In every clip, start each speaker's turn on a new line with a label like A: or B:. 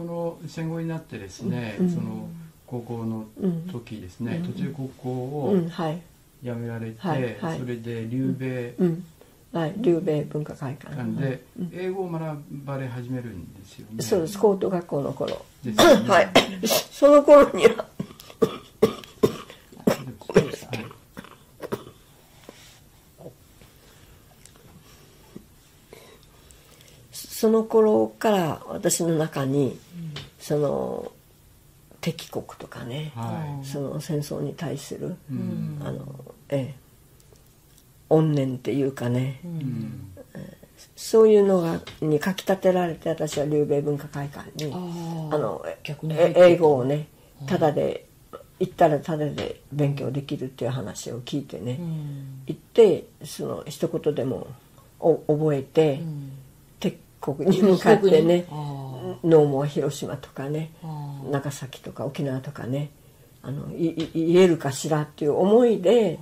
A: その戦後になってですね、
B: うん。
A: その高校の時ですね、
B: うん。
A: 途中高校を辞められて、
B: はい。はい。
A: それで留米
B: うん。はい。留米文化会館。
A: 館で英語を学ばれ始めるんですよね。
B: そうです。高等学校の頃。
A: ですよね。
B: はい。その頃には。
A: はい。
B: その頃から私の中にその敵国とかね。
A: は
B: その戦争に対する
A: い。うん。
B: あのええ。怨念っていうかね。
A: うん。
B: そういうのがにかきたてられて私は留米文化会館に
C: あ
B: あの英語をねただで行ったらただで勉強できるっていう話を聞いてね、
C: うん。
B: 行ってその一言でもお覚えて、
C: うん。
B: 敵国に向かってね
C: あ
B: ノーモア広島とかね長崎とか沖縄とかねあのいい言えるかしらっていう思いで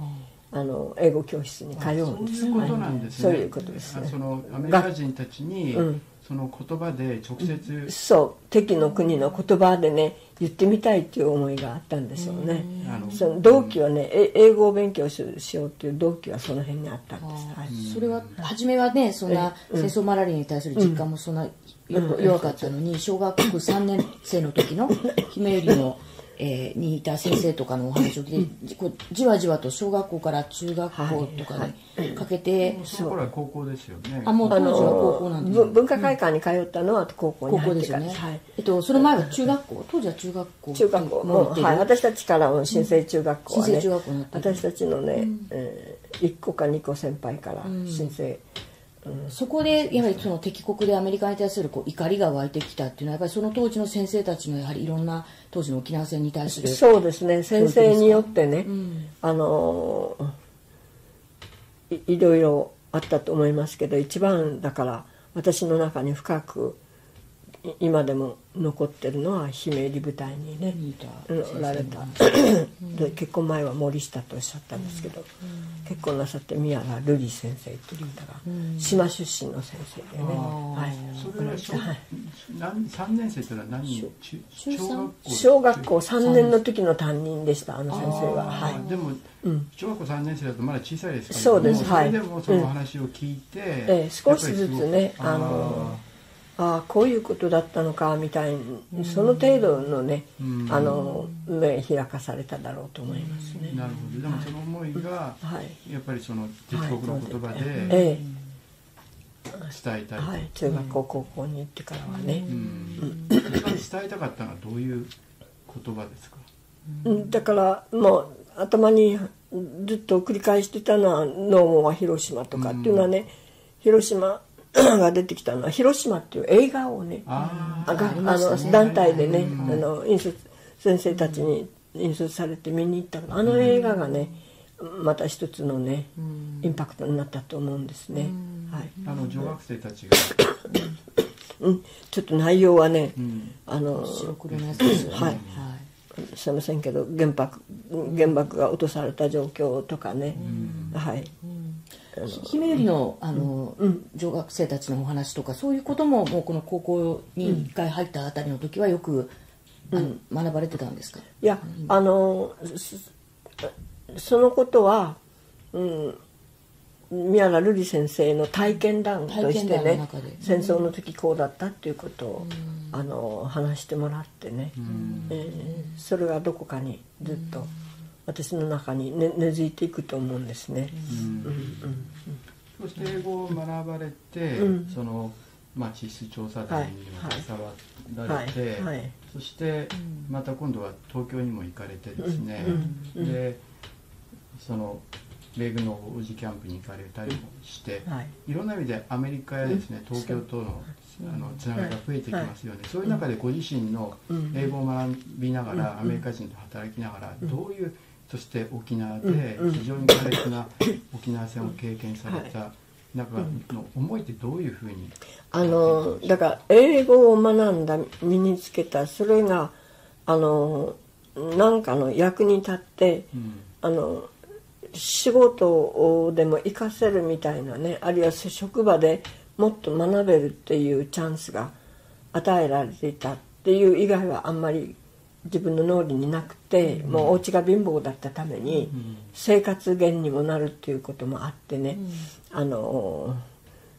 B: あの英語教室に通うんです。
A: そういうことなんですね。
B: そういうことですね。
A: あそのアメリカ人たちに、
B: うん
A: その言葉で直接、
B: そう敵の国の言葉でね言ってみたいっていう思いがあったんでしょうね。
A: あの
B: その動機はねえ英語を勉強ししようっていう動機はその辺にあったんです、はい、
C: それは初めはねそんな戦争マラリアに対する実感もそんなよ弱かったのに小学3年生の時の 姫よりの、えーにいた先生とかのお話を聞いてじこうじわじわと小学校から中学校とかにかけて
A: その頃は高校ですよね。
C: あもう当
B: あ
C: 時は高校
B: の
C: なんです
B: ぶ文化会館に通ったのは高校に
C: 高校
B: 入っ
C: ですよね
B: てから。です、はい、
C: えっとその前は中学校？当時は中学校
B: 中学校。もう、はい、私たちからの新生中学校はね、
C: 新生中学校になってる。
B: 私たちのね、え1個か2個先輩から新生、
C: そこでやはりその敵国でアメリカに対するこう怒りが湧いてきたっていうのはやっぱりその当時の先生たちのやはりいろんな当時の沖縄戦に対する
B: そうですね。先生によってね、
C: ん。
B: あのいいろいろあったと思いますけど一番だから私の中に深くい今でも残ってるのは姫入り舞台にねおられた。で結婚前は森下とおっしゃったんですけど、結婚なさって宮原瑠璃先生っていう方が島出身の先生でね、はい、
A: それは小
B: はい。
A: 何三年生というのは何？人中小学校
B: 小学校3年の時の担任でしたあの先生は。はい。
A: でも、小学校3年生だとまだ小さいですから
B: そうです。はい。
A: それでもそのお話を聞いて、
B: ええ。少しずつねあのああこういうことだったのかみたいにその程度のね
A: うん。
B: あの目開かされただろうと思いますね。
A: なるほど。でもその思いが、
B: はい。
A: やっぱりその敵国の言葉で
B: え
A: 伝えたい、
B: えはい。中学校高校に行ってからはね。
A: うん。伝えたかったのはどういう言葉ですか？
B: うん。だからもう頭にずっと繰り返してたのは「ノーモは広島」とかっていうのはね広島 が出てきたのは「広島」っていう映画をね
A: あ
B: があの団体でね、
A: うん
B: あの引率先生たちに引率されて見に行ったあの映画がねまた一つのねインパクトになったと思うんですね、はい。
A: あの女学生たちが、
B: うん、ちょっと内容はね、
A: うん。
B: あの
C: 白黒のやつですよね。
B: はい。すいませんけど原爆原爆が落とされた状況とかね、はい。
C: ひ姫よりのあの、女学生たちのお話とかそういうことももうこの高校に一回入ったあたりの時はよく、あの学ばれてたんですか？
B: いやあのそそのことは、うん、宮原瑠璃先生の体験談としてね戦争の時こうだったっていうことを、あの話してもらってね、えーそれがどこかにずっと私の中に根根付いていくと思うんですね。
A: そして英語を学ばれて、その、まあ、地質調査団にも携わられて、
B: はい。はい。
A: そしてまた今度は東京にも行かれてですね、でその米軍の王子キャンプに行かれたりもして、
B: はい。
A: いろんな意味でアメリカやですね、東京とのあのつながりが増えてきますよね、そういう中でご自身の英語を学びながら、アメリカ人と働きながら、どういうそして沖縄で非常に苛烈な沖縄戦を経験された中の思いってどういうふうに？
B: あのだから英語を学んだ身につけたそれがあの何かの役に立って、あの仕事でも活かせるみたいなねあるいは職場でもっと学べるっていうチャンスが与えられていたっていう以外はあんまり自分の脳裏になくて、もうお家が貧乏だったために生活源にもなるっていうこともあってね、あの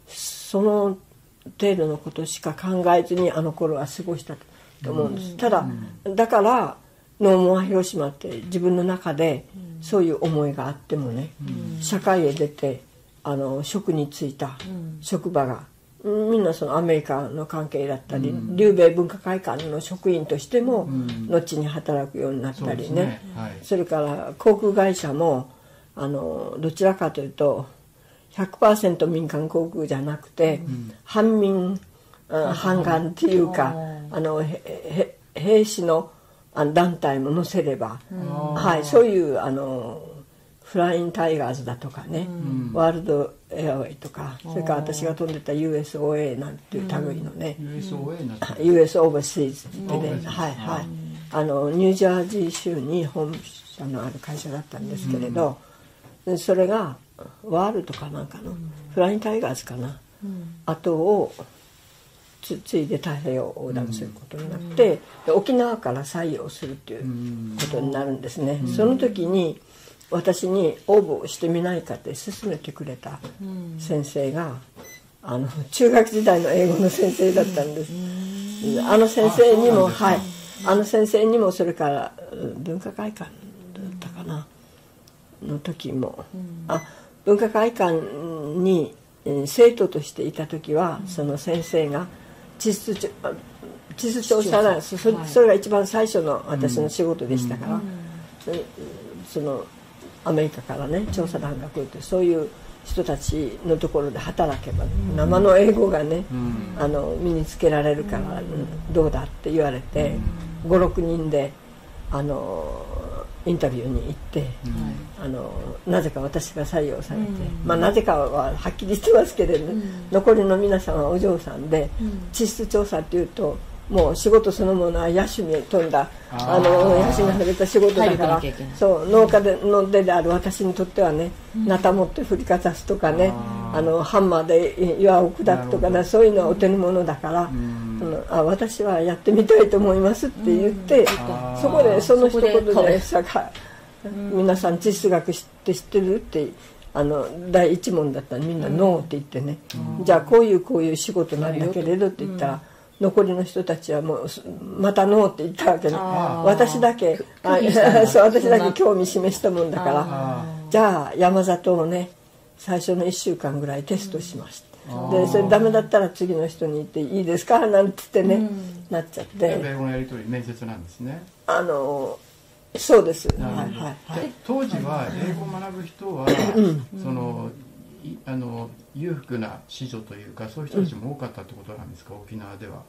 B: その程度のことしか考えずにあの頃は過ごしたと思うんです、ただだからノーモア広島って自分の中でそういう思いがあってもね、社会へ出てあの職に就いた職場がみんなそのアメリカの関係だったり、うん、留米文化会館の職員としても、後に働くようになったりね、ね。はい、それから航空会社もあのどちらかというと100%民間航空じゃなくて、うん、反民、反韓っていうか、あの兵士の団体も載せれば、はい、そういうあの Flying Tigers だとかね、うん、 World Airway とかそれから私が飛んでた USOA なんていう類のね、うん、
A: USOA なんて。
B: US オーバーシーズってね、はいはい。あのニュージャージー州に本社のある会社だったんですけれど、うん、それがワールドかなんかの、 Flying Tigers かな、後をついで太平洋横断することになって、沖縄から採用するっていうことになるんですね、その時に私に応募してみないかって勧めてくれた先生が、あの中学時代の英語の先生だったんです、あの先生にもはい。あの先生にもそれから文化会館だったかな。の時も、あ文化会館に生徒としていた時は、その先生が地質地質調査団そそれが一番最初の私の仕事でしたから、そのアメリカからね調査団が来るとそういう人たちのところで働けば、生の英語がね、あの身につけられるから、どうだって言われて、56人であのインタビューに行って、あのなぜか私が採用されて、まあ、なぜかははっきりしてますけれど、ね残りの皆さんはお嬢さんで、地質調査っていうともう仕事そのものは野手に飛んだあの野手にされた仕事だからそう農家での出である私にとってはね、なた持って振りかざすとかねあのハンマーで岩を砕くとかねそういうのはお手の物だから、あのあ私はやってみたいと思いますって言って、そこでその一言でさか皆さん地質学知って知ってるってあの第一問だったらみんな「ノー」って言ってね、じゃあこういうこういう仕事なんだけれどって言ったら。残りの人たちはもうまたノーって言ったわけね。私だけあそう私だけ興味示したもんだから。じゃあ山里をね最初の1週間ぐらいテストしましたでそれダメだったら次の人に言っていいですかなんて言ってね、うん、なっちゃって。
A: 英語のやり取り面接なんですね。
B: あのそうです、はいはいはい、
A: 当時は英語を学ぶ人は、そのあの裕福な子女というかそういう人たちも多かったってことなんですか、うん、沖縄では。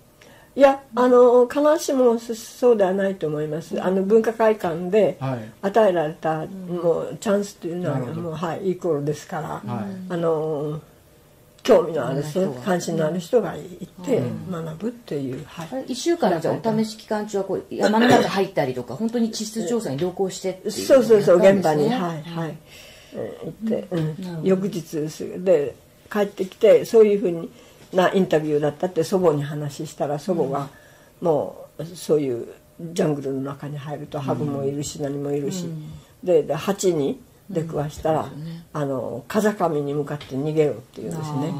B: いやあの必ずしもそうではないと思います、あの文化会館で与えられた、もうチャンスというのはもう、はい、イコールですから、はい、あの興味のある人関心のある人がいて学ぶっていう、
C: はい、1週間のじゃお試し期間中はこう山の中入ったりとか本当に地質調査に同行して
B: そうそうそう現場にはいはい行って、うん、翌日で帰ってきてそういうふうになインタビューだったって祖母に話したら祖母がもうそういうジャングルの中に入るとハブもいるし何もいるし、でで蜂に出くわしたら、あの風上に向かって逃げろっていうんですね。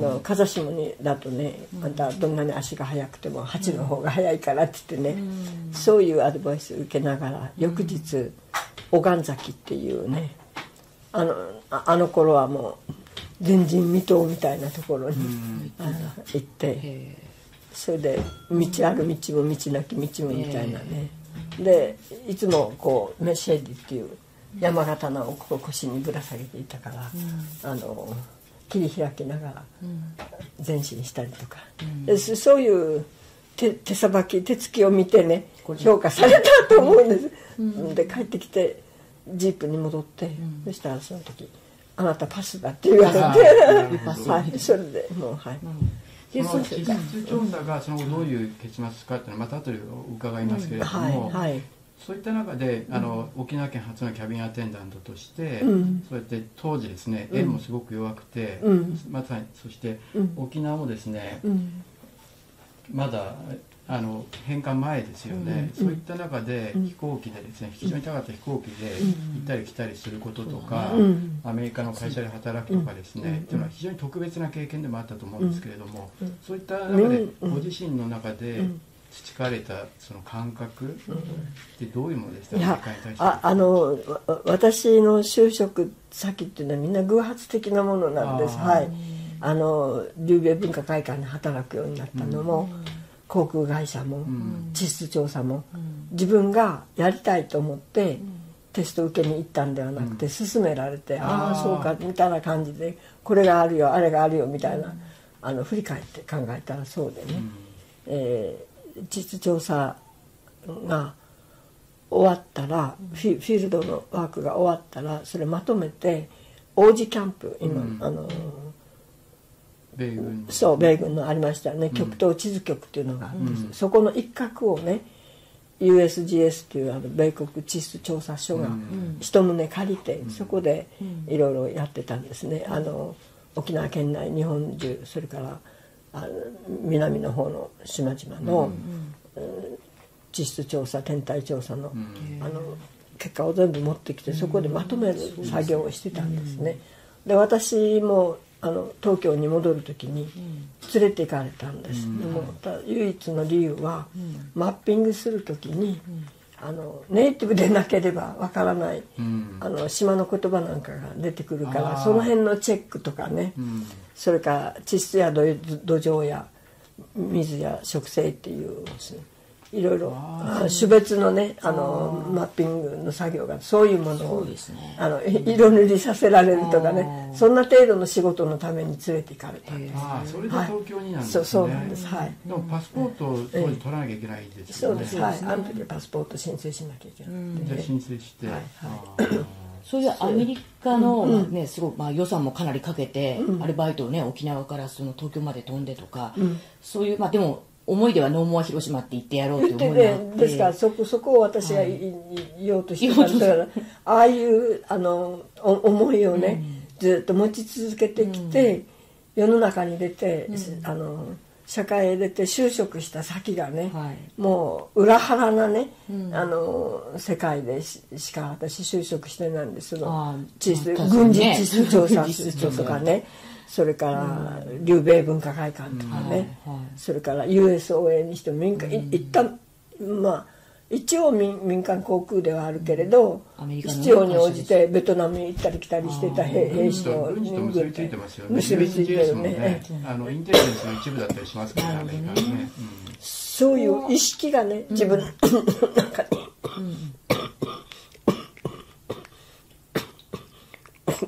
B: の風下にだとねあん。たどんなに足が速くても蜂の方が速いからって言ってね、そういうアドバイスを受けながら翌日小神崎っていうねあのあの頃はもう前人未到みたいなところに、あの行って。それで道ある道も道なき道もみたいなね。でいつもこうメッシェージっていう山刀を腰にぶら下げていたから、あの切り開きながら前進したりとか、でそういう手手さばき手つきを見てね評価されたと思うんです、で帰ってきてジープに戻って、そしたらその時「あなたパスだ」って言われて はい。それでもうはい。
A: その地質調査がその後どういう結末かっていうのはまた後で伺いますけれども、はい。はい、そういった中であの、沖縄県初のキャビンアテンダントとして、うん、そうやって当時ですね円もすごく弱くて、うん、まさにそして沖縄もですね、まだあの返還前ですよね、そういった中で飛行機でですね非常に高かった飛行機で行ったり来たりすることとか、アメリカの会社で働くとかですね、っていうのは非常に特別な経験でもあったと思うんですけれども、そういった中でご自身の中で培われたその感覚ってどういうものでした？か
B: ああの私の就職先っていうのはみんな偶発的なものなんです。はい。あの琉米文化会館で働くようになったのも、うん航空会社も、地質調査も、自分がやりたいと思って、テスト受けに行ったんではなくて、勧められて、ああそうかみたいな感じでこれがあるよあれがあるよみたいな、あの振り返って考えたらそうでね、えー、地質調査が終わったらフィフィールドのワークが終わったらそれまとめて王子キャンプ今、あの
A: 米軍
B: そう米軍のありましたよね、極東地図局っていうのがあって、うん、そこの一角をね USGS っていうあの米国地質調査所が一棟借りて、そこでいろいろやってたんですね。あの沖縄県内日本中それからあの南の方の島々の、うん、地質調査天体調査の,、あの結果を全部持ってきてそこでまとめる作業をしてたんですね。で私もあの東京に戻る時に連れて行かれたんです、うん、でも唯一の理由は、うん、マッピングする時に、あのネイティブでなければわからない、あの島の言葉なんかが出てくるからその辺のチェックとかね、それから地質や土壌や水や植生っていうですねいろいろ種別のねあのマッピングの作業がそういうものを、ね、あの色塗りさせられるとかねそんな程度の仕事のために連れて行かれた。んです
A: あそれで東京になんです
B: ね、はい、そうなんです。はい。
A: でもパスポートを当時取らなきゃいけないです
B: よね、そうです。はい。あの時パスポート申請しなきゃいけない
A: じゃ申請して、はい。
C: はい。そういう。アメリカの、ね、すごい、まあ、予算もかなりかけて、アルバイトをね沖縄からその東京まで飛んでとか、そういうまあでも思いではノーモア広島って言ってやろうって思いがあって
B: ですからそこそこを私が言おうとしてたんだから、ああいうあの思いをね、うん、ずっと持ち続けてきて、うん、世の中に出て、うん、あの社会へ出て就職した先がね、はい、もう裏腹なね、あの世界でしか私就職してないんですその地質、軍事地質調査室とかね それから劉米文化会館とかね、それから USOA にしても民間、一旦まあ一応民民間航空ではあるけれど、必要に応じてベトナムに行ったり来たりしてた兵士の
A: 軍結びついてますよね結びついてるねあのインテリジェンスの一部だったりしますからねアメリカね、
B: そういう意識がね自分の中に、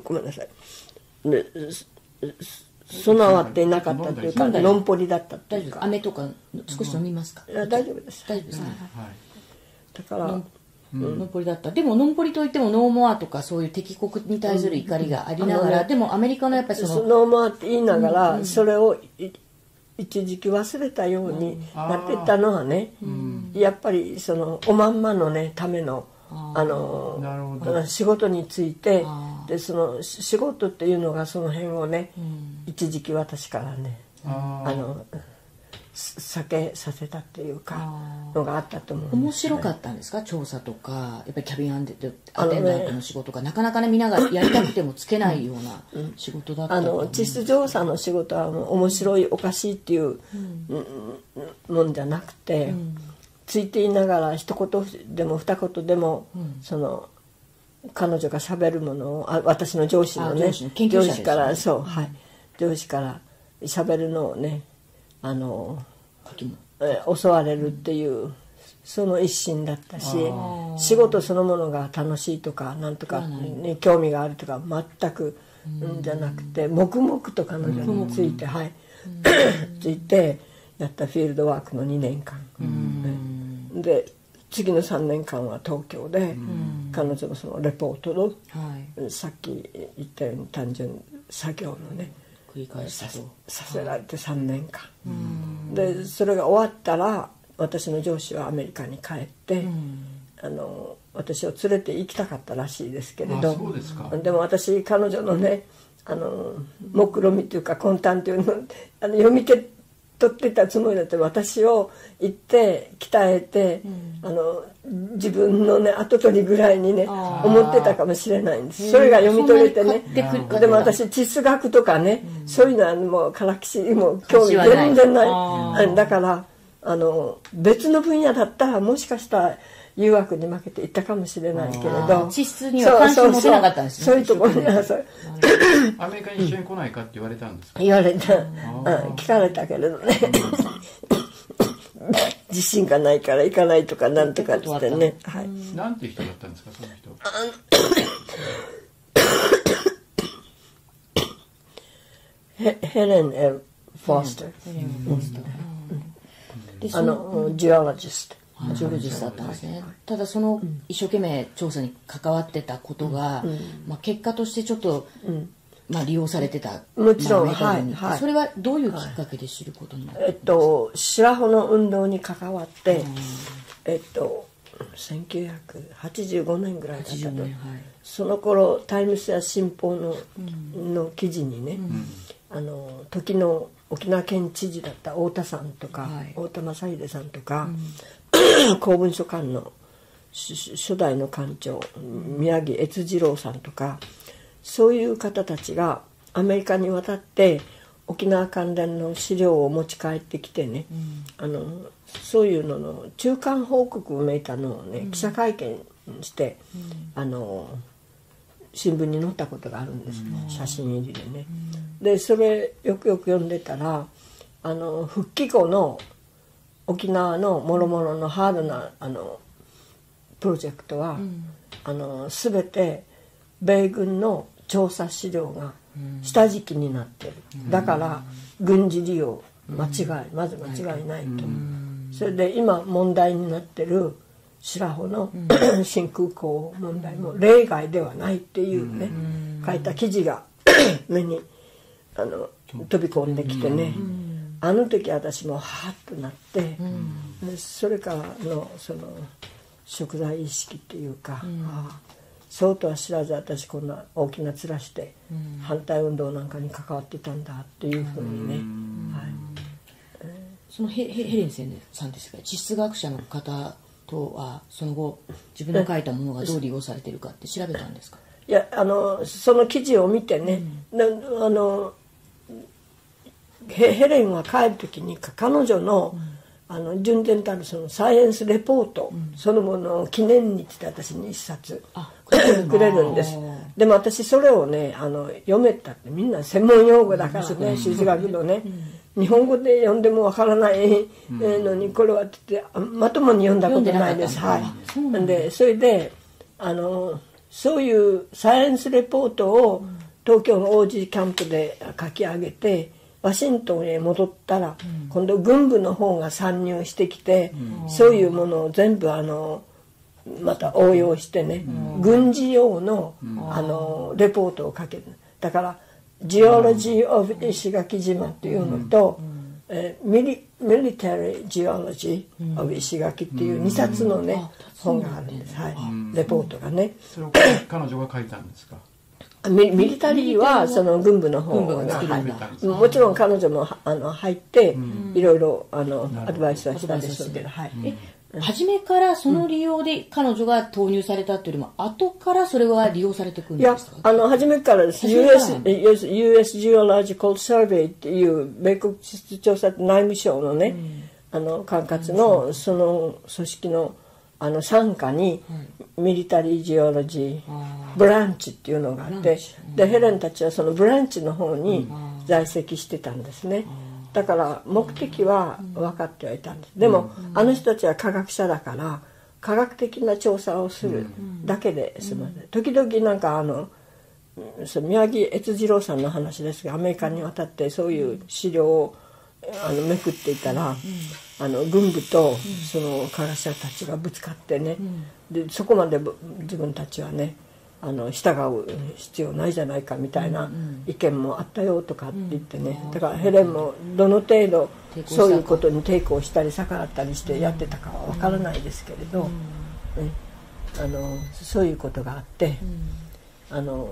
B: ごめんなさい備わっていなかったというかのんぽりだったというか。
C: 飴とか少し飲みますか、
B: うん、大丈夫です。
C: 大丈夫です。ね、
B: だから
C: のんぽりだった。でものんぽりといってもノーモアとかそういう敵国に対する怒りがありながら、でもアメリカのやっぱりその
B: ノーモアって言いながら、それを一時期忘れたようになってたのはね、やっぱりそのおまんまのねためのあの仕事についてでその仕事っていうのがその辺をね、うん、一時期私からねあの避けさせたっていうかのがあったと思う、
C: ね、面白かったんですか？調査とかやっぱりキャビンアテンダントの仕事が、ね、なかなかねみんながやりたくてもつけないような仕事だったあの
B: 地質調査の仕事は面白いおかしいっていう、もんじゃなくて、うんついていながら一言でも二言でも、うん、その彼女がしゃべるものをあ私の上司のね上司からそう、はい、上司からしゃべるのをねあのえ襲われるっていうその一心だったし仕事そのものが楽しいとかなんとかに興味があるとか全くじゃなくて黙々と彼女についてはい。ついて やったフィールドワークの2年間。で次の3年間は東京で、うん、彼女のそのレポートの、はい、さっき言ったように単純作業のね
C: 繰り返さ
B: せられて3年間、うん、でそれが終わったら私の上司はアメリカに帰って、うん、あの私を連れて行きたかったらしいですけれどでも私彼女のねあの目論見というか魂胆というのあの読み取ってたつもりだって私を行って鍛えて、あの自分のね跡取りぐらいにね思ってたかもしれないんです。それが読み取れてね。でも私地質学とかね、そういうのはもう唐木もう興味全然ない。だからあの別の分野だったらもしかしたら誘惑に負けていったかもしれないけれど。
C: 地質には関心持てなかったんです
B: ねそういうところに
A: アメリカに一緒に来ないかって言われたんですか？
B: 言われた、聞かれたけれどね。自信がないから行かないとかなんとかっつってね、はい、
A: なんていう人だったんですかその人
B: ヘヘレン・エル・フォースター、あのジオロジスト
C: ジオロジストだったんですね、ただその一生懸命調査に関わってたことが、まあ、結果としてちょっと、まあ、利用されてた
B: もちろん、はい
C: はい、それはどういうきっかけで知ることになった
B: えっと白穂の運動に関わって、えっと1985年ぐらいだったと、はい、その頃タイムスや新報の,、の記事にね、あの時の沖縄県知事だった太田さんとか、はい、太田正秀さんとか、うん、公文書館の初代の館長宮城越次郎さんとかそういう方たちがアメリカに渡って沖縄関連の資料を持ち帰ってきてね、うん、あのそういうのの中間報告をめいたのをね、うん、記者会見して、あの新聞に載ったことがあるんですね、写真入りでね。でそれよくよく読んでたらあの復帰後の沖縄のもろもろのハードなあのプロジェクトは、うん、あの全て米軍の調査資料が下敷きになってる、うん、だから軍事利用間違い、うん、まず間違いないと、それで今問題になってる白穂の、新空港問題も例外ではないっていうね、書いた記事が 目にあの飛び込んできてね、あの時私もハッとなって、それからのその食材意識っていうか、ああそうとは知らず私こんな大きな面して反対運動なんかに関わってたんだっていうふうにね、はい、
C: そのヘヘレン先生さんですが地質学者の方とはその後自分の書いたものがどう利用されてるかって調べたんですか？
B: いやあのその記事を見てね、うん、あのヘレンは帰る時に彼女の、うん、あの純然たるそのサイエンスレポート、うん、そのものを記念日って私に一冊くれるんです。でも私それをねあの読めたってみんな専門用語だからね修士学のね、日本語で読んでもわからないのにこれはってまともに読んだことないです。はい。でそれであのそういうサイエンスレポートを東京の王子キャンプで書き上げてワシントンへ戻ったら、今度軍部の方が参入してきて、そういうものを全部あのまた応用してね、軍事用のあのレポートを書ける。だから「 Geology of 石垣島」っていうのと「え Mili Military Geology of 石垣」っていう2冊のね。本があるんです、はい、レポートがね。
A: それを彼女が書いたんですか？
B: ミミリタリーはその軍部の方が、はい、もちろん彼女もあの入って、いろいろあのアドバイスはしたでしょうけど、はい、
C: 初めからその利用で彼女が投入されたっていうよりも、後からそれは利用されてくるんですか？
B: いやあの初めからです。US, US Geological Survey っていう米国地質調査内務省のね、あの管轄のその組織のあの傘下にミリタリージオロジーブランチっていうのがあってでヘレンたちはそのブランチの方に在籍してたんですね。だから目的は分かってはいたんです。でもあの人たちは科学者だから科学的な調査をするだけですません。時々なんかあの宮城越次郎さんの話ですがアメリカに渡ってそういう資料をあのめくっていたら、あの軍部とその科学者たちがぶつかってね、でそこまで自分たちはねあの従う必要ないじゃないかみたいな意見もあったよとかって言ってね、だからヘレンもどの程度そういうことに抵抗したり逆らったりしてやってたかは分からないですけれど、ね、あのそういうことがあって、あの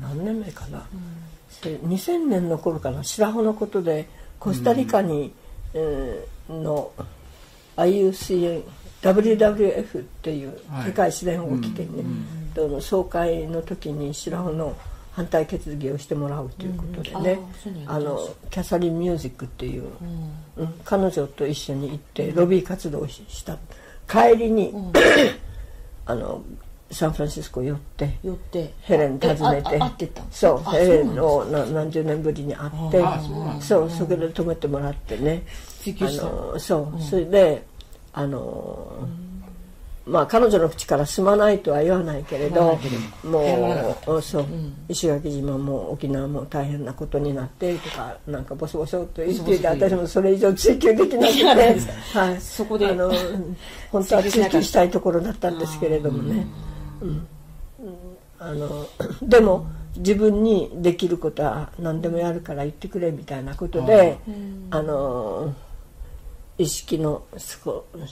B: 何年目かな、2000年の頃かな白穂のことでコスタリカに、えー、の IUCN WWF っていう世界自然保護基金ね、はい、総会の時に白穂の反対決議をしてもらうということでね、うん、あのキャサリン・ミュージックっていう、うん、彼女と一緒に行ってロビー活動をした。帰りに、あのサンフランシスコ寄って
C: 寄って。
B: ヘレン訪ねて。そうヘレンを何十年ぶりに会ってそうそこで泊めてもらってね。あのそう、それであのまあ彼女の口から住まないとは言わないけれどもうそう、石垣島も沖縄も大変なことになってとかなんかボソボソと言っていて私もそれ以上追求できなくて、はい、そこであの本当は追求したいところだったんですけれどもね。うん。あのでも自分にできることは何でもやるから言ってくれみたいなことであの意識の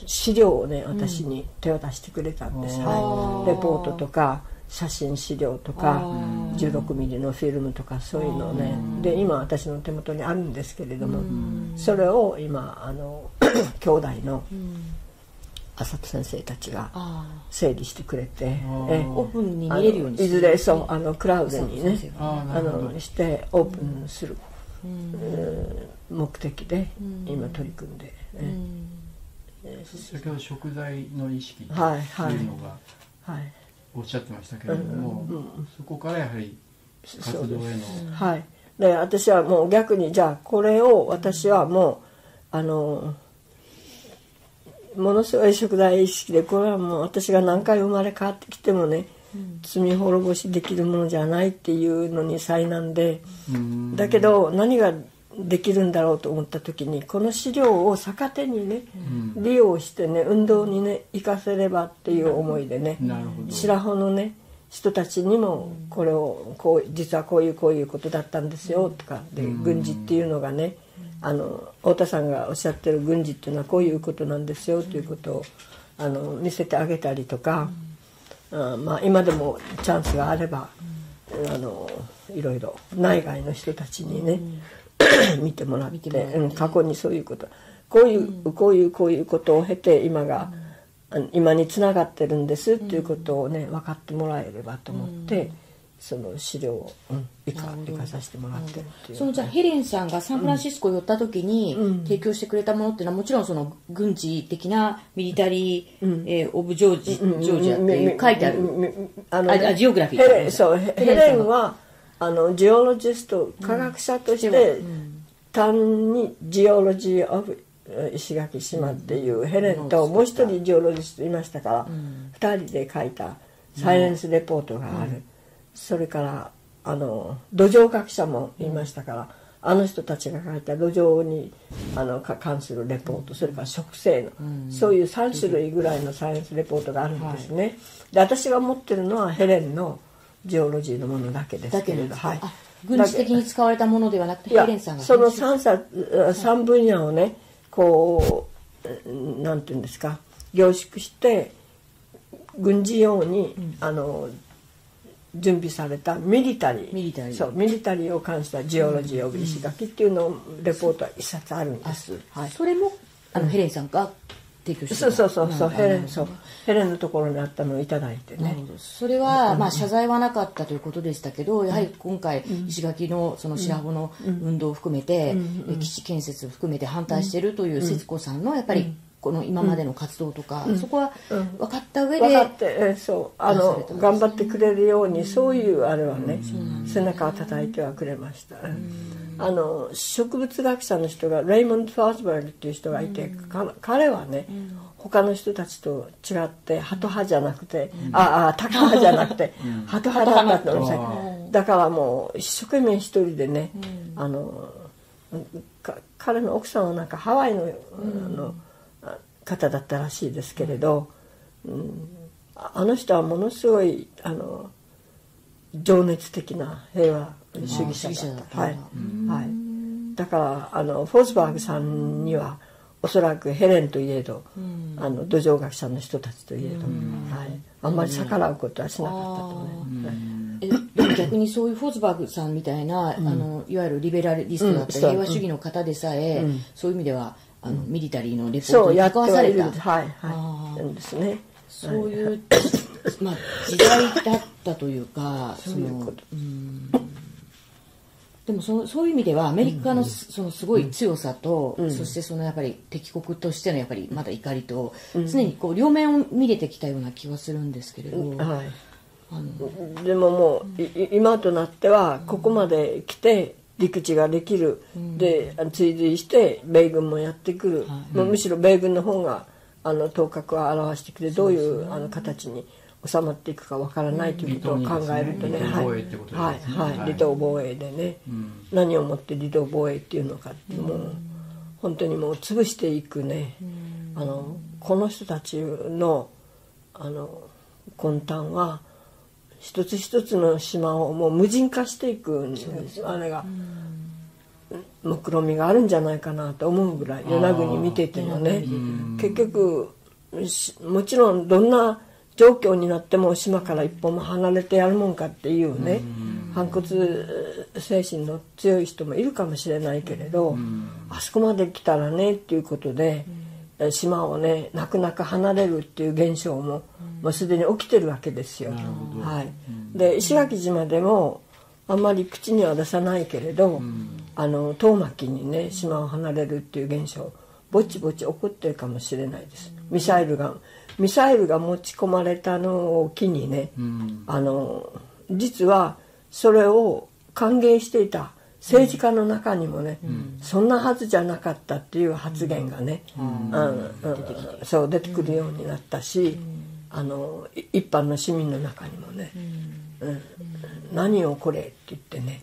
B: 資料をね私に手を出してくれたんです、はい、レポートとか写真資料とか16ミリのフィルムとかそういうのをね。で今私の手元にあるんですけれどもそれを今あの 兄弟の浅田先生たちが整理してくれて
C: えオープンに見れるように
B: いずれそうあのクラウドにねあのしてオープンする、目的で今取り組んで、
A: 先ほど食材の意識というのがおっしゃってましたけれども、そこからやはり活動への
B: はい。で私はもう逆にじゃあこれを私はもうあのものすごい食材意識でこれはもう私が何回生まれ変わってきてもね、罪滅ぼしできるものじゃないっていうのに災難でだけど何ができるんだろうと思った時にこの資料を逆手にね、利用してね運動にね生かせればっていう思いでね白穂のね人たちにもこれをこう実はこういうこういうことだったんですよとかで軍事っていうのがね、あの太田さんがおっしゃってる軍事っていうのはこういうことなんですよということをあの見せてあげたりとか、あまあ、今でもチャンスがあれば、あのいろいろ内外の人たちにね、見てもらってうん、過去にそういうこと。こういう、こういうこういうことを経て今が、今につながってるんですっていうことをね分かってもらえればと思って。その資料を、うん、生か生かさせてもらって
C: るそのじゃあヘレンさんがサンフランシスコ寄った時に提供してくれたものっていうのはもちろんその軍事的なミリタリー、うん、えー、オブジョージ、ジョージアっていう書いてある。あの、ね、あジオグラフィー
B: ヘレンそうヘレンはあのジオロジスト科学者として、単にジオロジー・オブ石垣島っていうヘレンともう一人ジオロジストいましたから、2人で書いたサイエンスレポートがある。それからあの土壌学者もいましたから、あの人たちが書いた土壌にあの関するレポートそれから植生の、うん、そういう3種類ぐらいのサイエンスレポートがあるんですね、はい、で私が持ってるのはヘレンのジオロジーのものだけですけれど、はい、
C: 軍事的に使われたものではなくてヘレンさんが。
B: その 3, 3分野をねこうなんていうんですか？凝縮して軍事用に、うん、あの準備されたミリタリー。
C: ミリタリー。
B: そうミリタリーを関したジオロジー・オブ石垣っていうのレポートは一冊あるんです、
C: はい、それもあのヘレンさんが提供して
B: そうそうそうそう。ヘレンそう。ヘレンのところにあったのを頂いてね。
C: それは、まあ、謝罪はなかったということでしたけどやはり今回、石垣のその白穂の運動を含めて、基地建設を含めて反対しているという節子さんのやっぱり、この今までの活動とか、うん、そこは分かった上で、分
B: かって、そう。あの頑張ってくれるように、そういうあれはね、背中を叩いてはくれました、あの植物学者の人がレイモンド・ファーズバーグっていう人がいて、彼はね、他の人たちと違ってハト派じゃなくて、ああタカ派じゃなくて、ハト派だったんですだからもう一生懸命一人でね、あの彼の奥さんはなんかハワイの,、あの方だったらしいですけれど、うん、あの人はものすごいあの情熱的な平和主義者だった。はい、はい、だからあのフォースバーグさんにはおそらくヘレンといえど、うん、あの土壌学者の人たちといえど、うん、はい、あんまり逆らうことはしなかったと思います。
C: えでも逆にそういうフォーズバーグさんみたいな、あのいわゆるリベラリストだったり、
B: うん
C: 平和主義の方でさえ、そういう意味ではあのミリタリーのレポート
B: そう
C: に
B: やってはい
C: 関わされた。
B: はいですね。
C: そういう、まあ、時代だったというかそ
B: そういう
C: の
B: こと。
C: うんでもそそういう意味ではアメリカのそのすごい強さと、そしてそのやっぱり敵国としてのやっぱりまだ怒りと、常にこう両面を見れてきたような気はするんですけれど、
B: はい。
C: あの
B: でももう今となってはここまで来て陸地ができる、で追随して米軍もやってくる、もうむしろ米軍の方があの頭角を表してきてどういうあの形に収まっていくかわからないということを考えるとね
A: 離島防衛ってこと
B: はい。はい、
A: はい。
B: 離島防衛でね、何をもって離島防衛っていうのかってもう本当にもう潰していくね、あのこの人たちのあの魂胆は一つ一つの島をもう無人化していくんですあれが目論みがあるんじゃないかなと思うぐらい与那国見ててもね。結局しもちろんどんな状況になっても島から一歩も離れてやるもんかっていうね反骨精神の強い人もいるかもしれないけれどあそこまで来たらねっていうことで島をね泣く泣く離れるっていう現象ももうすでに起きてるわけですよ。はい、で石垣島でもあんまり口には出さないけれど、あの遠巻きにね島を離れるっていう現象ぼちぼち起こってるかもしれないです。ミサイルがミサイルが持ち込まれたのを機にね、あの実はそれを歓迎していた政治家の中にもね、そんなはずじゃなかったっていう発言がね、うん。そう出てくるようになったし、あのい一般の市民の中にもね、うん。何をこれって言ってね、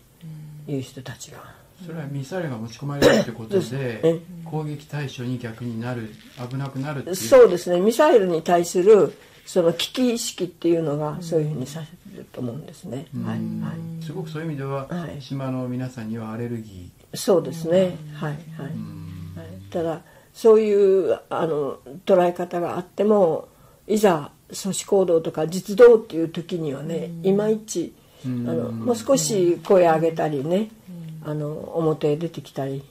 B: いう人たちが。
A: それはミサイルが持ち込まれるってこと
B: え
A: で攻撃対象に逆になる危なくなるっていう。
B: そうですね。ミサイルに対するその危機意識っていうのがそういうふうにさせてると思うんですね、はいはい。
A: すごくそういう意味では、
B: はい。
A: 島の皆さんにはアレルギ
B: そうですね、はいはい、はい、ただそういうあの捉え方があってもいざ阻止行動とか実動っていう時にはね、いまいちあのもう少し声上げたりね、あの表へ出てきたり、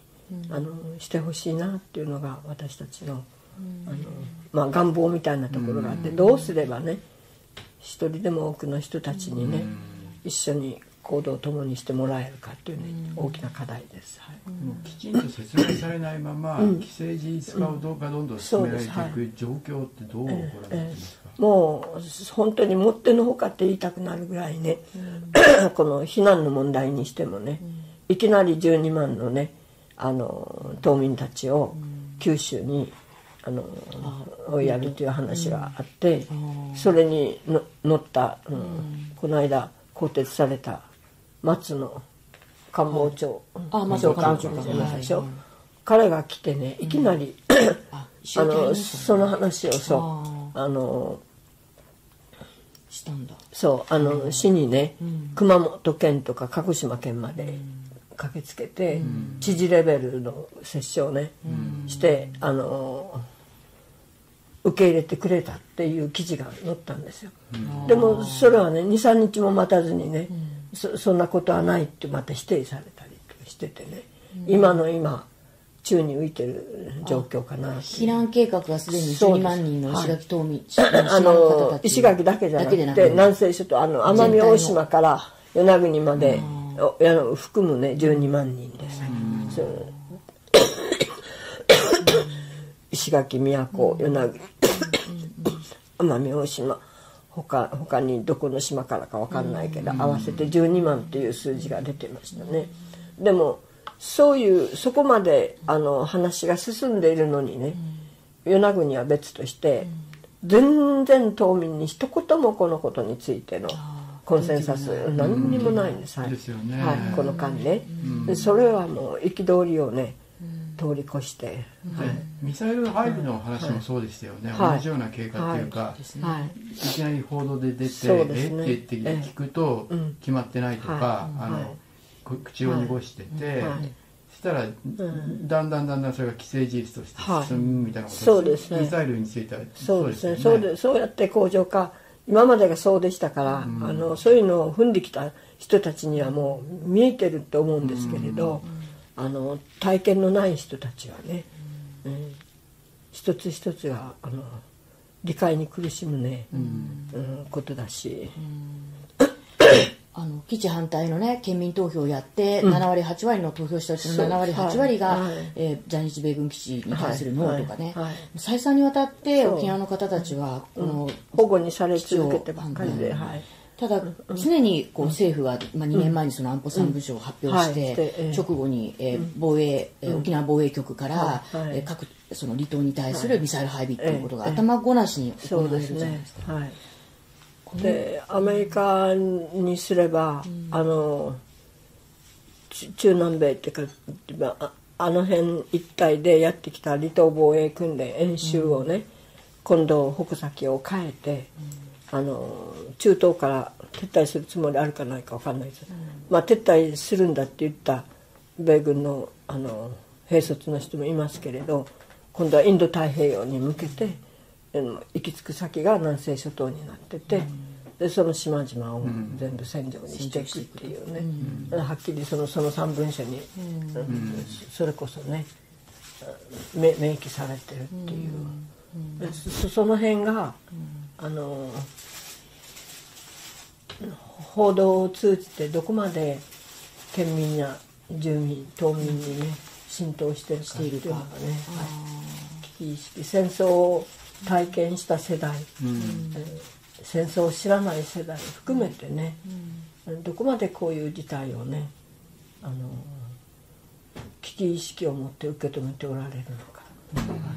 B: あのしてほしいなっていうのが私たちの,、あのまあ、願望みたいなところがあって、どうすればね一人でも多くの人たちにね、一緒に行動を共にしてもらえるかっていうね、大きな課題です。はい。
A: ーもうきちんと説明されないまま、既成事実化をどうかどんどん進められていく状況ってどうご覧になってますか、
B: もう本当にもってのほかって言いたくなるぐらいね、この避難の問題にしてもね、いきなり12万のねあの島民たちを九州にあの追いやるという話があって、それにの乗った、うんこの間更迭された松野官房長、
C: あ松
B: 長官
C: 野官房長。
B: じゃないでしょ、
C: はい
B: 彼が来てねいきなり、
C: あ
B: のその話をそう
C: あ
B: あの
C: したんだ。
B: そうあの市にね、熊本県とか鹿児島県まで駆けつけて、知事レベルの接触をね、してあの受け入れてくれたっていう記事が載ったんですよ、でもそれはね23日も待たずにね、そそんなことはないってまた否定されたりしててね、今の今宙に浮いてる状況かな
C: 避難計画がすでに12
B: そうです。
C: 万人の石垣島民、
B: あ
C: 島の
B: 石垣だけじゃなくて南西諸島あの奄美大島から与那国までおあの含むね12万人です、石垣宮古与那国奄美大島。他他にどこの島からか分かんないけど合わせて12万っていう数字が出てましたね。でもそういうそこまであの話が進んでいるのにね与那国は別として全然島民に一言もこのことについてのコンセンサス何にもないんです、はい
A: ですよね。
B: はい、この間ね、でそれはもう憤りをね通り越して、
A: でミサイル配備の話もそうでしたよね、
B: はい。
A: 同じような経過っていうか、
B: はい。
A: い、きなり報道で出て、えって言って聞くと決まってないとか、
B: はい。
A: あの口を濁してて、したら、だんだんだんだんそれが既成事実として進むみたいなこと、
B: そうですね。
A: ミサイルについては
B: そうですね。
A: よ
B: そうでそうやって工場化今までがそうでしたから、あのそういうのを踏んできた人たちにはもう見えてると思うんですけれど、あの体験のない人たちはね、うん、一つ一つがあの理解に苦しむね、うん、ことだし。
C: あの基地反対のね県民投票をやって、うん、7割8割の投票したうちの7割8割が、はい、えー、在日米軍基地に対するノーとかね、はい。はい、再三にわたって沖縄の方たちはこの、
B: 保護にされ続けてばっかりで、はい。
C: ただ常にこう政府は、まあ、2年前にその安保3部書を発表して、直後に、えー、防衛、えー、沖縄防衛局から、えー、各その離島に対するミサイル配備ということが頭ごなしに行われるじゃないですか。はい
B: でアメリカにすれば、うん、あの中南米っていうかああの辺一帯でやってきた離島防衛訓練演習をね、うん、今度矛先を変えて、うん、あの中東から撤退するつもりあるかないか分かんないです、まあ、撤退するんだって言った米軍のあの兵卒の人もいますけれど今度はインド太平洋に向けて行き着く先が南西諸島になってて、でその島々を全部戦場にしていくっていうね、はっきりそのその3文書に、それこそね明記されてるっていう、その辺が、あの報道を通じてどこまで県民や住民島民にね浸透してるかっていうのがね、危機意識戦争を体験した世代、うん、戦争を知らない世代含めてね、うん、どこまでこういう事態をねあの危機意識を持って受け止めておられるのか、はいはい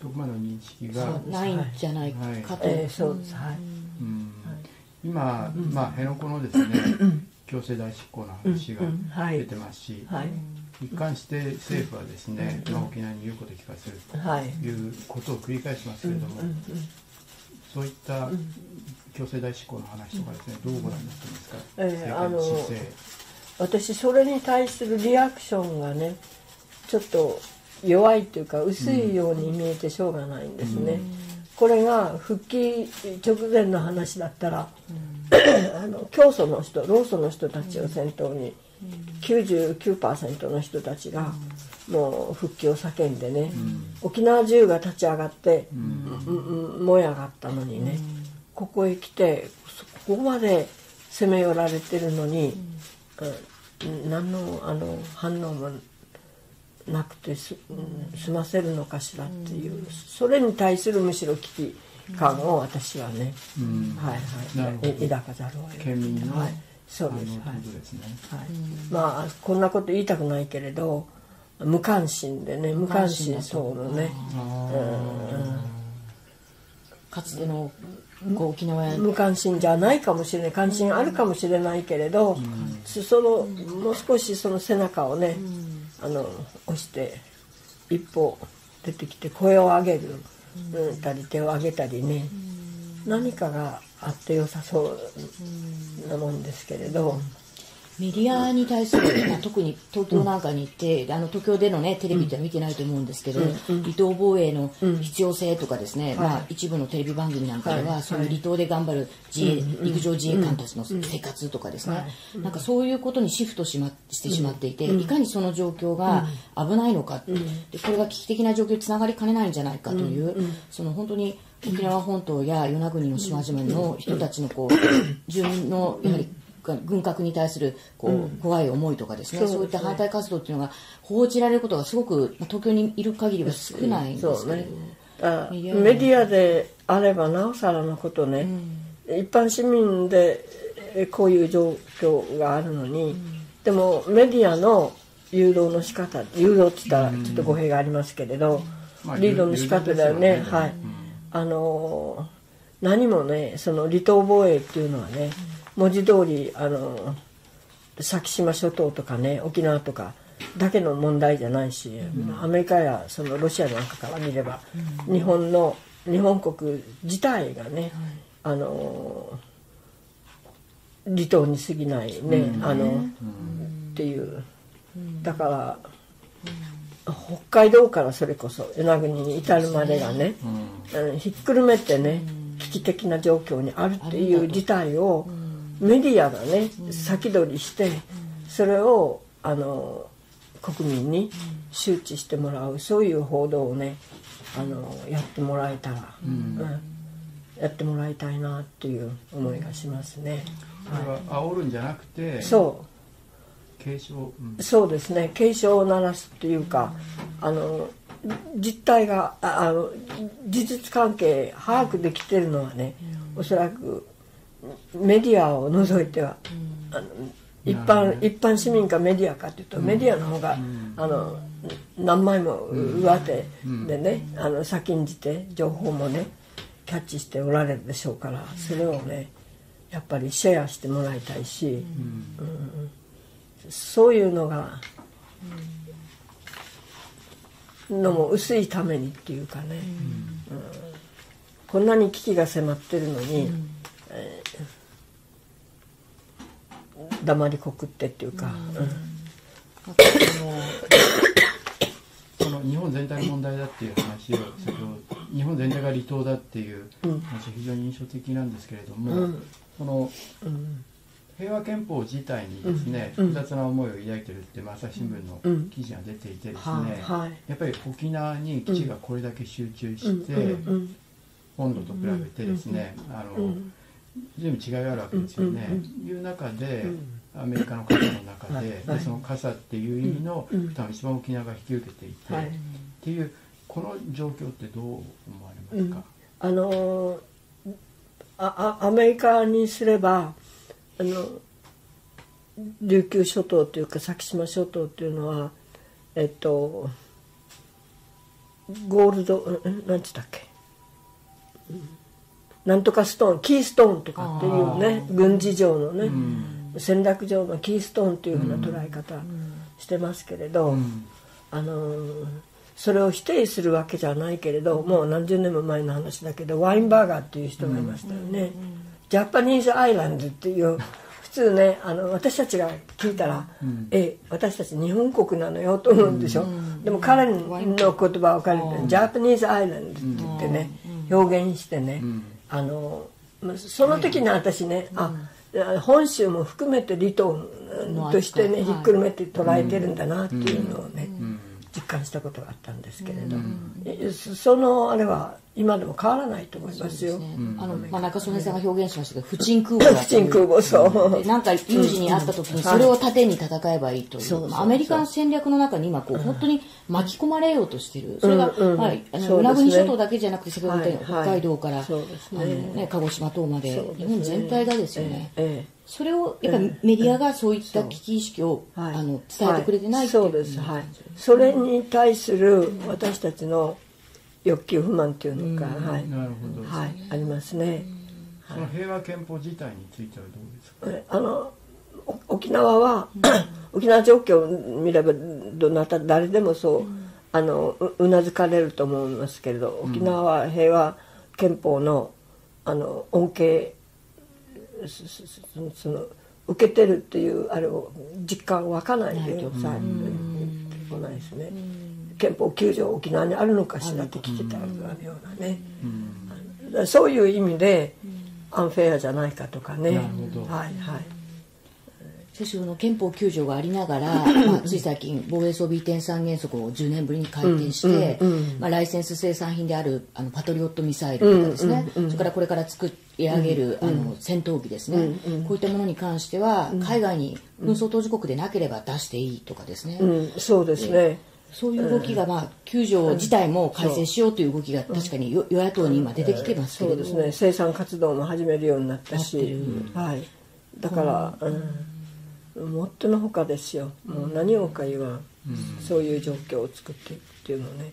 A: どこまでの認識が？
C: ないんじゃないかと、はい。えー、そうです。はい、
A: うん、今、まあ辺野古のですね 強制代執行の話が出てますし、はい一貫して政府はですね、まあ、沖縄に言うことを聞かせるとい。うことを繰り返しますけれども、そういった強制代執行の話とかですね、どうご覧になってますか、えー、あの
B: 私それに対するリアクションがねちょっと弱いというか薄いように見えてしょうがないんですね。うん、これが復帰直前の話だったら、うん、あの教祖の人労組の人たちを先頭に。99%の人たちがもう復帰を叫んでね、沖縄中が立ち上がって、燃え上がったのにね、ここへ来てここまで攻め寄られてるのに、何のあの反応もなくてす済ませるのかしらっていうそれに対するむしろ危機感を私はね、はいはい抱かざるを得ない。そうです、はい、はい、まあこんなこと言いたくないけれど無関心でね無関心そうのね、
C: かつての沖縄
B: 無関心じゃないかもしれない関心あるかもしれないけれど、うん、そのもう少しその背中をね、うん、あの押して一歩出てきて声を上げる、うん、たり手を上げたりね、何かがあって良さそうなもんですけれど。
C: メディアに対する、まあ、特に東京なんかに行って、うん、あの東京での、ね、テレビって見てないと思うんですけど、うん、離島防衛の必要性とかですね、うん、まあ、一部のテレビ番組なんかでは、はい、その離島で頑張る自衛、陸上自衛官たちの生活とかですね、なんかそういうことにシフトし,、ま、してしまっていて、いかにその状況が危ないのか、でこれが危機的な状況につながりかねないんじゃないかという、その本当に沖縄本島や与那国の島々の人たちのこう 住民のやはり軍拡に対するこう怖い思いとかですね、そういった反対活動っていうのが報じられることがすごく東京にいる限りは少ないんですけど、ね、
B: メディアで。あればなおさらのことね、うん、一般市民でこういう状況があるのに、うん、でもメディアの誘導の仕方誘導って言ったらちょっと語弊がありますけれど、うん、リードの仕方だよね、はい。あの何もねその離島防衛っていうのはね、文字通りあの先島諸島とかね沖縄とかだけの問題じゃないし、うん、アメリカやそのロシアなんかから見れば、うん、日本の日本国自体がね、あの離島に過ぎないね、うん、あの、っていう。だから、北海道からそれこそ与那国に至るまでがね、うん、ひっくるめてね危危機的な状況にあるっていう事態をメディアがね先取りしてそれをあの国民に周知してもらうそういう報道をねあのやってもらえたら、うん、やってもらいたいなっていう思いがしますね。
A: これは煽るんじゃなくて
B: そう
A: 警鐘、
B: うん、そうですね。警鐘を鳴らすっていうかあの実態があの事実関係把握できてるのはね、おそらくメディアを除いては、あの一般一般市民かメディアかというと、メディアの方が、あの何枚も上手でね、あの先んじて情報もねキャッチしておられるでしょうからそれをねやっぱりシェアしてもらいたいし、うん、そういうのが、のも薄いためにっていうかね、うん。こんなに危機が迫ってるのに、えー、黙りこくってっていうか。
A: その日本全体の問題だっていう話を先ほど日本全体が離島だっていう話は非常に印象的なんですけれども、うん、その、うん、平和憲法自体にですね、複雑な思いを抱いてるって朝日新聞の記事が出ていてですね、やっぱり沖縄に基地がこれだけ集中して、本土と比べてですね、あの随分違いがあるわけですよね。いう中で、アメリカの傘の中で,、でその傘っていう意味の負担を一番沖縄が引き受けていて、っていうこの状況ってどう思われますか、
B: あのあアメリカにすればあの琉球諸島というか先島諸島っていうのはえっとゴールド何て言ったっけ？なんとかストーンキーストーンとかっていうね軍事上のね、うん、戦略上のキーストーンというふうな捉え方してますけれど、うん、あのそれを否定するわけじゃないけれどもう何十年も前の話だけどワインバーガーっていう人がいましたよね。ジャパニーズアイランドっていう普通ねあの私たちが聞いたら、うん、え私たち日本国なのよと思うんでしょ、うん、でも彼の言葉を借りて、ジャパニーズアイランドって言ってね、表現してね、あのその時に私ね、あ本州も含めて離島としてねひっくるめて捉えてるんだなっていうのをね、実感したことがあったんですけれど、そのあれは今でも変わらないと思いますよ。すね、
C: あの、まあ、中曽根さんが表現しましたけど、不沈空母
B: 不沈空母、そう。
C: なんか有事にあった時に、それを盾に戦えばいいという。アメリカの戦略の中に今、こう、本当に巻き込まれようとしている。それが、まあ、あの、与那国諸島だけじゃなくて、先ほど言った北海道から、あのね、鹿児島等まで、日本全体がですよね。それをやっぱりメディアがそういった危機意識を、あの伝えてくれてない
B: そうです。はい。それに対する私たちの欲求不満っていうのか、はい、なるほど、はい、ありますね。
A: その平和憲法自体についてはどうです
B: か？あの沖縄は 沖縄状況を見ればどなた誰でもそう、あのうなずかれると思いますけれど沖縄は平和憲法のあの恩恵その受けてるっていうあれを実感湧かないでさ、うん、こないですね。憲法9条沖縄にあるのかしらって聞けたようなね、うん、そういう意味でアンフェアじゃないかとかね。はいはい
C: 先週の憲法9条がありながら、まあ、つい最近防衛装備移転三原則を10年ぶりに改定して、うんうん、まあ、ライセンス生産品であるあのパトリオットミサイルとかですね、それからこれから作り上げる、あの戦闘機ですね、こういったものに関しては海外に紛争当事国でなければ出していいとかですね、
B: そうですね。
C: そういう動きが、まあ、救助自体も改正しようという動きが確かに与野党に今出てきてますけれども、
B: そうですね。生産活動も始めるようになったし、はい、だから、うん、もっとのほかですよ。もう何をか言わん、そういう状況を作っていくっていうのね、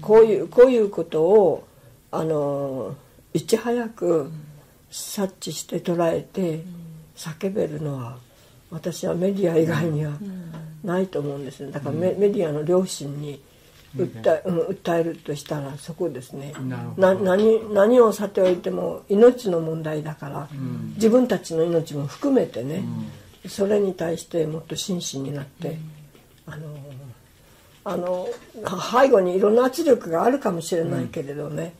B: こういうこういうことをあのいち早く察知して捉えて叫べるのは私はメディア以外には、ないと思うんですだからメ,、メディアの良心に訴え,、うん、訴えるとしたらそこですね。な何何をさておいても命の問題だから、うん、自分たちの命も含めてね、うん、それに対してもっと真摯になって、あのあの背後にいろんな圧力があるかもしれないけれどね、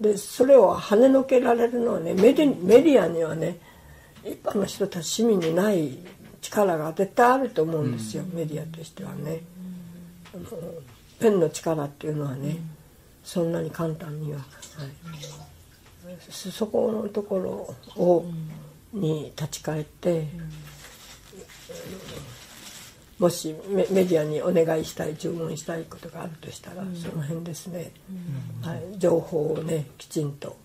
B: でそれを跳ねのけられるのはねメディメディアにはね一般の人たち市民にない力が絶対あると思うんですよ、メディアとしてはね。ペンの力っていうのはね、そんなに簡単には、はい、そこのところを、に立ち返って、もしメメディアにお願いしたい注文したいことがあるとしたら、その辺ですね、はい、情報をねきちんと、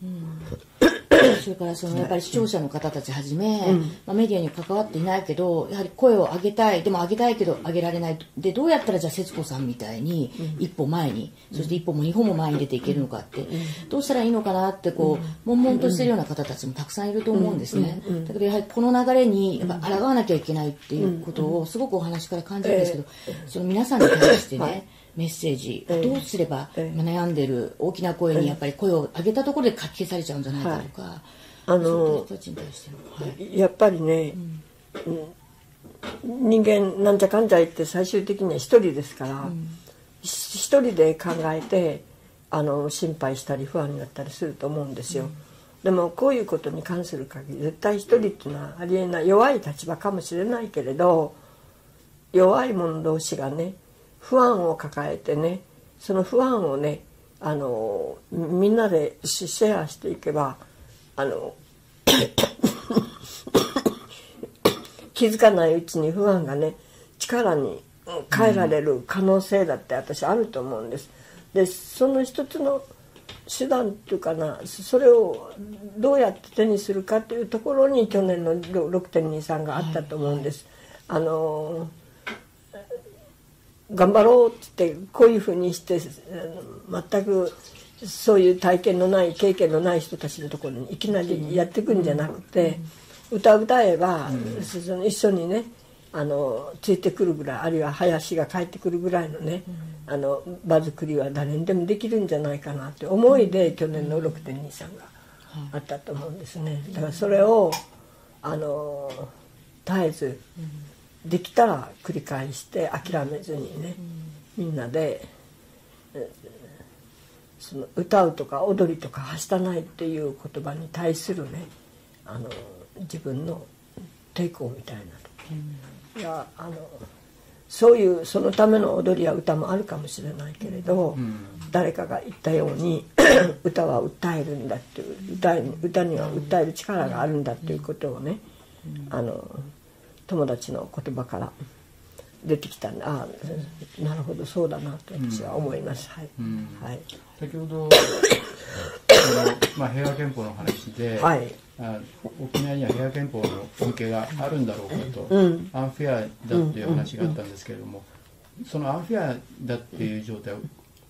C: それからそのやっぱり視聴者の方たちはじめ、うん、まあ、メディアに関わっていないけどやはり声を上げたい。でも上げたいけど上げられない。でどうやったらじゃあ節子さんみたいに一歩前に、うん、そして一歩も二歩も前に出ていけるのかって、うん、どうしたらいいのかなってこう悶々としてるような方たちもたくさんいると思うんですね、だけどやはりこの流れにやっぱ抗わなきゃいけないっていうことをすごくお話から感じるんですけど、その皆さんに対してね、はいメッセージ、どうすれば、悩んでる大きな声にやっぱり声を上げたところでかき消されちゃうんじゃないかとか、はい、あの
B: やっぱりね、うん、人間なんじゃかんじゃ言って最終的には一人ですから、うん、一人で考えてあの心配したり不安になったりすると思うんですよ。うん。でもこういうことに関する限り絶対一人っていうのはありえない。弱い立場かもしれないけれど弱い者同士がね不安を抱えてねその不安をねあのみんなでシェアしていけばあの 気づかないうちに不安がね力に変えられる可能性だって私あると思うんです。でその一つの手段っていうかなそれをどうやって手にするかっていうところに去年の6.23があったと思うんです。あの頑張ろうってってこういうふうにして全くそういう体験のない経験のない人たちのところにいきなりやっていくんじゃなくて歌歌えば、その一緒にねあのついてくるぐらいあるいは林が帰ってくるぐらいのね、あの場作りは誰にでもできるんじゃないかなって思いで去年の6.23があったと思うんですね。だからそれをあの絶えずできたら繰り返して諦めずにねみんなでその歌うとか踊りとかはしたないっていう言葉に対するねあの自分の抵抗みたいなと、いやあのそういうそのための踊りや歌もあるかもしれないけれど、うん、誰かが言ったように 歌は訴えるんだっていう歌歌には訴える力があるんだっていうことをね、あの友達の言葉から出てきたんでああなるほどそうだなと私は思います、はい、はい、
A: 先ほどまあ、平和憲法の話で、はい、あ沖縄には平和憲法の恩恵があるんだろうかと、うん、アンフェアだっていう話があったんですけれども、そのアンフェアだっていう状態を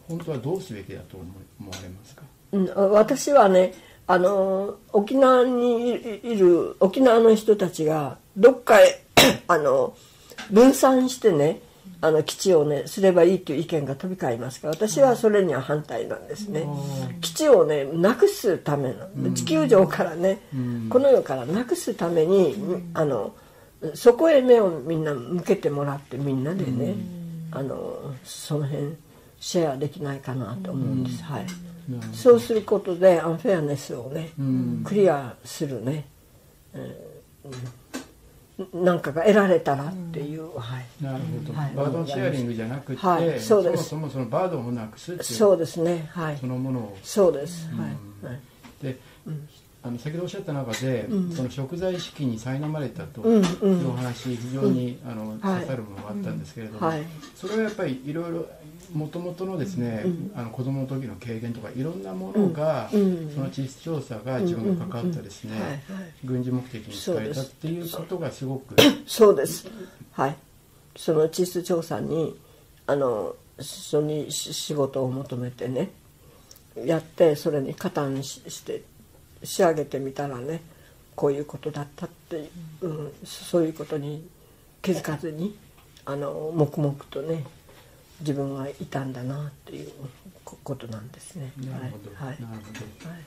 A: 本当はどうすべきだと思われますか、
B: うん、私はねあの沖縄にいる沖縄の人たちがどっかへ あの分散してねあの基地をねすればいいという意見が飛び交いますから私はそれには反対なんですね、基地をねなくすための地球上からね、この世からなくすために、あのそこへ目をみんな向けてもらってみんなでね、あのその辺シェアできないかなと思うんです、はい。そうすることでアンフェアネスをね、クリアするね、えーなんかが得られたらっていう、
A: はい、なるほど、はい、バードシェアリングじゃなくて、はい、そうです。そもそもそのバードをなくすっていう。
B: そうですね。はい。
A: そのものを。
B: そうです、はい、
A: はい、で、うん。あの先ほどおっしゃった中で、うん、その食材意識に苛まれたというお話、非常に、あの刺さるものがあったんですけれども、はい、それはやっぱりいろいろもともとのですね、あの子供の時の経験とかいろんなものが、その地質調査が自分が関わったですね、軍事目的に使えたっていうことがす。ごく
B: そうです。はい。その地質調査にあのそに仕事を求めてねやってそれに加担して仕上げてみたらねこういうことだったって、うん、そういうことに気づかずにあの黙々とね自分はいたんだなっていうことなんですね。
A: なるほど。はい。なるほど。はい。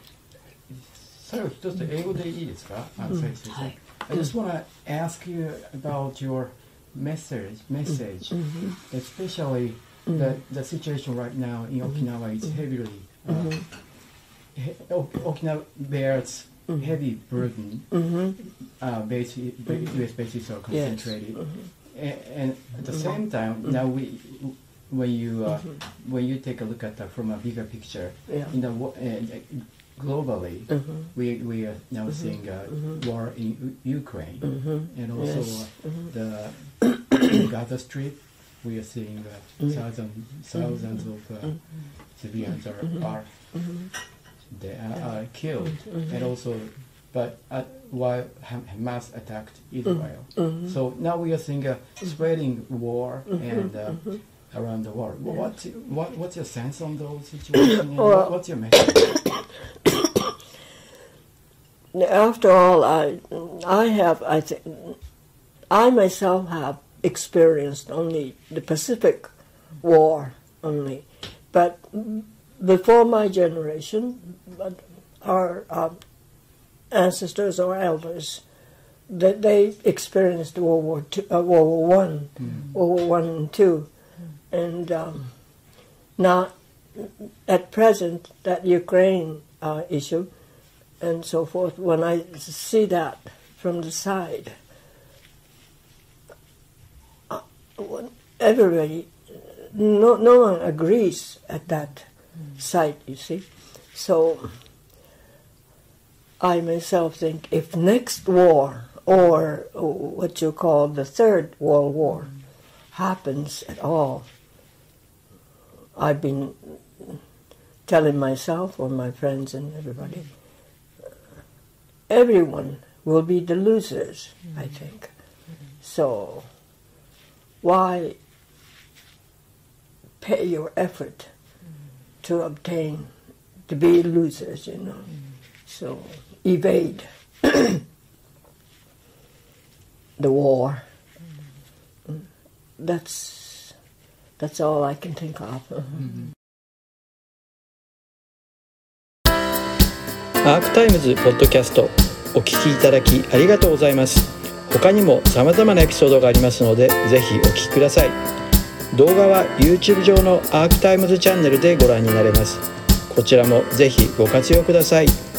A: 最後一つ英語でいいですか？あ、先生。はい。I just want to ask you about your message, message, especially the the situation right now in Okinawa is heavily uh, Okinawa bears heavy burden. Uh, base, U.S. bases are concentrated, A- and at the same time, now we, when you uh, mm-hmm. when you take a look at that from a bigger picture,
B: Yeah.
A: in the wo- uh, globally, mm-hmm. we we are now mm-hmm. seeing a war in U- Ukraine, and also
B: Yes.
A: uh, the Gaza Strip. We are seeing uh, thousands thousands of uh, civilians are, are they are, are killed, and also, but while Hamas attacked Israel, so now we are seeing a spreading war and uh, around the world. What what what's your sense on those situations?
B: Well-
A: what, what's your message?
B: After all, I, I have, I think, I myself have experienced only the Pacific War only, but before my generation, our uh, ancestors or elders, that they experienced World War Two, uh, World War One, World War One and Two, and um, now at present that Ukraine uh, issue and so forth, when I see that from the side, uh, everybody, no, no one agrees at that site, you see. So I myself think if next war, or what you call the Third World War, happens at all, I've been telling myself or my friends and everybody, everyone will be the losers, I mm-hmm. think. So, why pay your effort mm-hmm. to obtain, to be losers, you know? Mm-hmm. So, evade the war. Mm, that's, that's all I can think of.
D: アークタイムズポッドキャストお聞きいただきありがとうございます。他にも様々なエピソードがありますのでぜひお聞きください。動画は YouTube 上のアークタイムズチャンネルでご覧になれます。こちらもぜひご活用ください。